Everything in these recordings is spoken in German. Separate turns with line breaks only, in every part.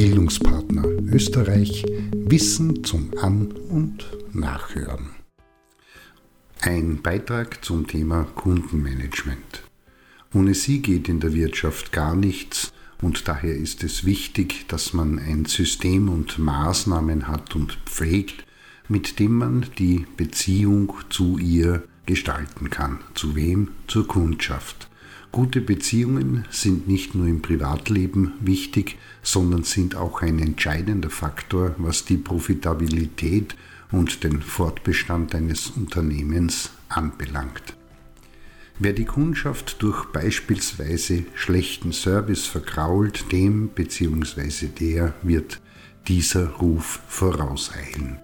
Bildungspartner Österreich Wissen zum An- und Nachhören. Ein Beitrag zum Thema Kundenmanagement. Ohne sie geht in der Wirtschaft gar nichts und daher ist es wichtig, dass man ein System und Maßnahmen hat und pflegt, mit dem man die Beziehung zu ihr gestalten kann. Zu wem? Zur Kundschaft. Gute Beziehungen sind nicht nur im Privatleben wichtig, sondern sind auch ein entscheidender Faktor, was die Profitabilität und den Fortbestand eines Unternehmens anbelangt. Wer die Kundschaft durch beispielsweise schlechten Service verkrault, dem bzw. der wird dieser Ruf vorauseilen.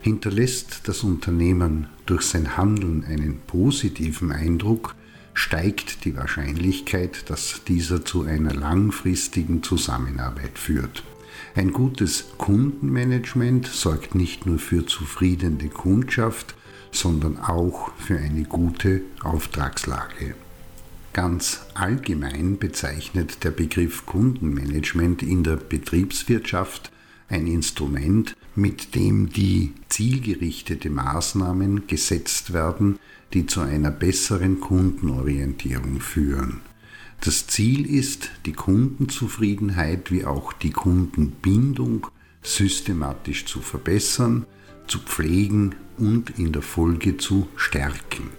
Hinterlässt das Unternehmen durch sein Handeln einen positiven Eindruck, steigt die Wahrscheinlichkeit, dass dieser zu einer langfristigen Zusammenarbeit führt. Ein gutes Kundenmanagement sorgt nicht nur für zufriedene Kundschaft, sondern auch für eine gute Auftragslage. Ganz allgemein bezeichnet der Begriff Kundenmanagement in der Betriebswirtschaft ein Instrument, mit dem die zielgerichtete Maßnahmen gesetzt werden, die zu einer besseren Kundenorientierung führen. Das Ziel ist, die Kundenzufriedenheit wie auch die Kundenbindung systematisch zu verbessern, zu pflegen und in der Folge zu stärken.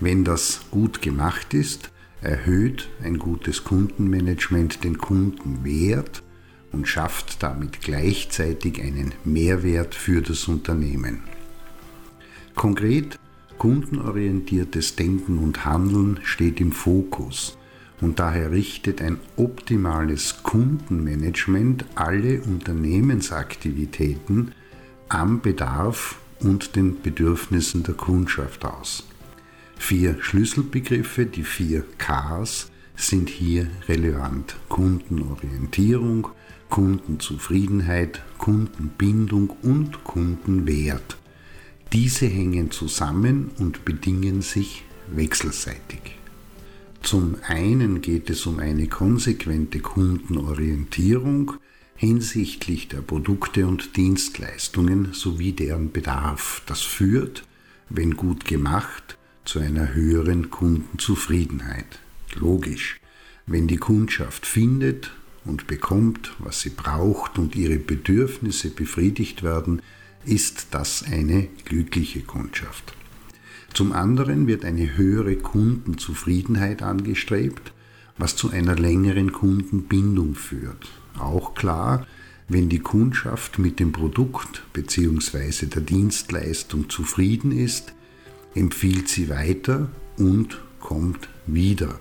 Wenn das gut gemacht ist, erhöht ein gutes Kundenmanagement den Kundenwert und schafft damit gleichzeitig einen Mehrwert für das Unternehmen. Konkret, kundenorientiertes Denken und Handeln steht im Fokus und daher richtet ein optimales Kundenmanagement alle Unternehmensaktivitäten am Bedarf und den Bedürfnissen der Kundschaft aus. Vier Schlüsselbegriffe, die vier Ks, sind hier relevant. Kundenorientierung, Kundenzufriedenheit, Kundenbindung und Kundenwert. Diese hängen zusammen und bedingen sich wechselseitig. Zum einen geht es um eine konsequente Kundenorientierung hinsichtlich der Produkte und Dienstleistungen sowie deren Bedarf. Das führt, wenn gut gemacht, zu einer höheren Kundenzufriedenheit. Logisch, wenn die Kundschaft findet und bekommt, was sie braucht und ihre Bedürfnisse befriedigt werden, ist das eine glückliche Kundschaft. Zum anderen wird eine höhere Kundenzufriedenheit angestrebt, was zu einer längeren Kundenbindung führt. Auch klar, wenn die Kundschaft mit dem Produkt bzw. der Dienstleistung zufrieden ist, empfiehlt sie weiter und kommt wieder.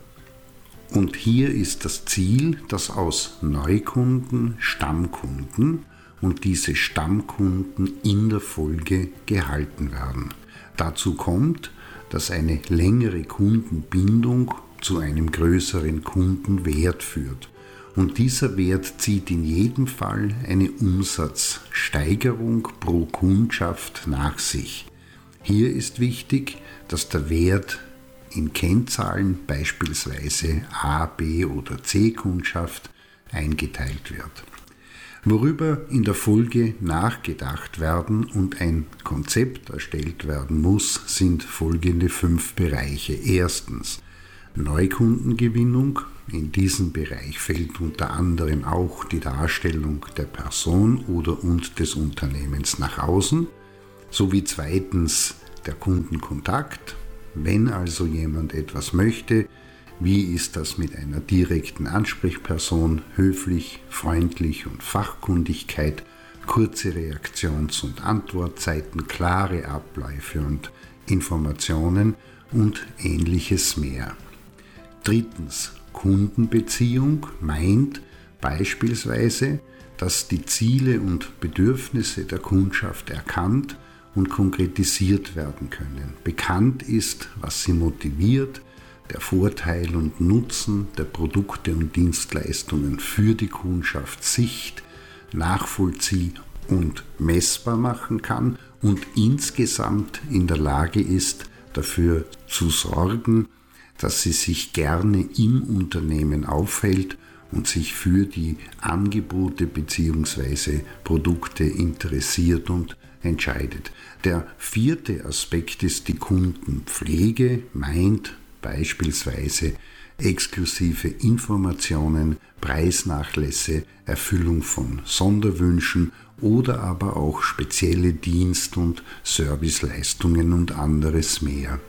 Und hier ist das Ziel, dass aus Neukunden Stammkunden und diese Stammkunden in der Folge gehalten werden. Dazu kommt, dass eine längere Kundenbindung zu einem größeren Kundenwert führt. Und dieser Wert zieht in jedem Fall eine Umsatzsteigerung pro Kundschaft nach sich. Hier ist wichtig, dass der Wert in Kennzahlen, beispielsweise A, B oder C-Kundschaft, eingeteilt wird. Worüber in der Folge nachgedacht werden und ein Konzept erstellt werden muss, sind folgende fünf Bereiche. Erstens Neukundengewinnung. In diesen Bereich fällt unter anderem auch die Darstellung der Person oder und des Unternehmens nach außen, sowie zweitens der Kundenkontakt. Wenn also jemand etwas möchte, wie ist das mit einer direkten Ansprechperson, höflich, freundlich und Fachkundigkeit, kurze Reaktions- und Antwortzeiten, klare Abläufe und Informationen und ähnliches mehr. Drittens, Kundenbeziehung meint beispielsweise, dass die Ziele und Bedürfnisse der Kundschaft erkannt und konkretisiert werden können. Bekannt ist, was sie motiviert, der Vorteil und Nutzen der Produkte und Dienstleistungen für die Kundschaft sicht, nachvollzieh und messbar machen kann und insgesamt in der Lage ist, dafür zu sorgen, dass sie sich gerne im Unternehmen aufhält und sich für die Angebote bzw. Produkte interessiert und entscheidet. Der vierte Aspekt ist die Kundenpflege, meint beispielsweise exklusive Informationen, Preisnachlässe, Erfüllung von Sonderwünschen oder aber auch spezielle Dienst- und Serviceleistungen und anderes mehr.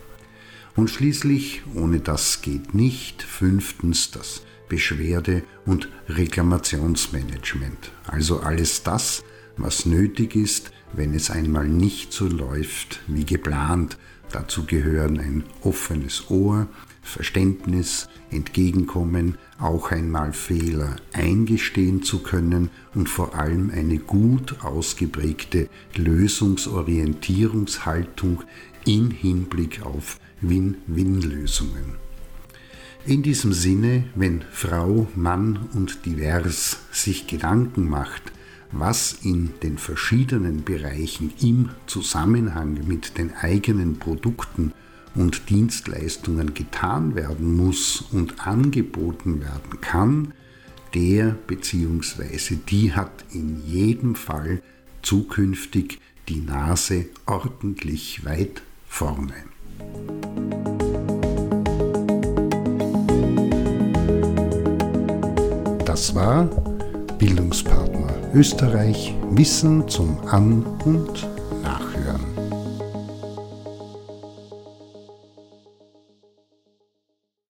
Und schließlich, ohne das geht nicht, fünftens das Beschwerde- und Reklamationsmanagement. Also alles das, was nötig ist, wenn es einmal nicht so läuft wie geplant. Dazu gehören ein offenes Ohr, Verständnis, Entgegenkommen, auch einmal Fehler eingestehen zu können und vor allem eine gut ausgeprägte Lösungsorientierungshaltung in Hinblick auf Win-Win-Lösungen. In diesem Sinne, wenn Frau, Mann und divers sich Gedanken macht, was in den verschiedenen Bereichen im Zusammenhang mit den eigenen Produkten und Dienstleistungen getan werden muss und angeboten werden kann, der bzw. die hat in jedem Fall zukünftig die Nase ordentlich weit vorne. Das war Bildungspartner Österreich Wissen zum An- und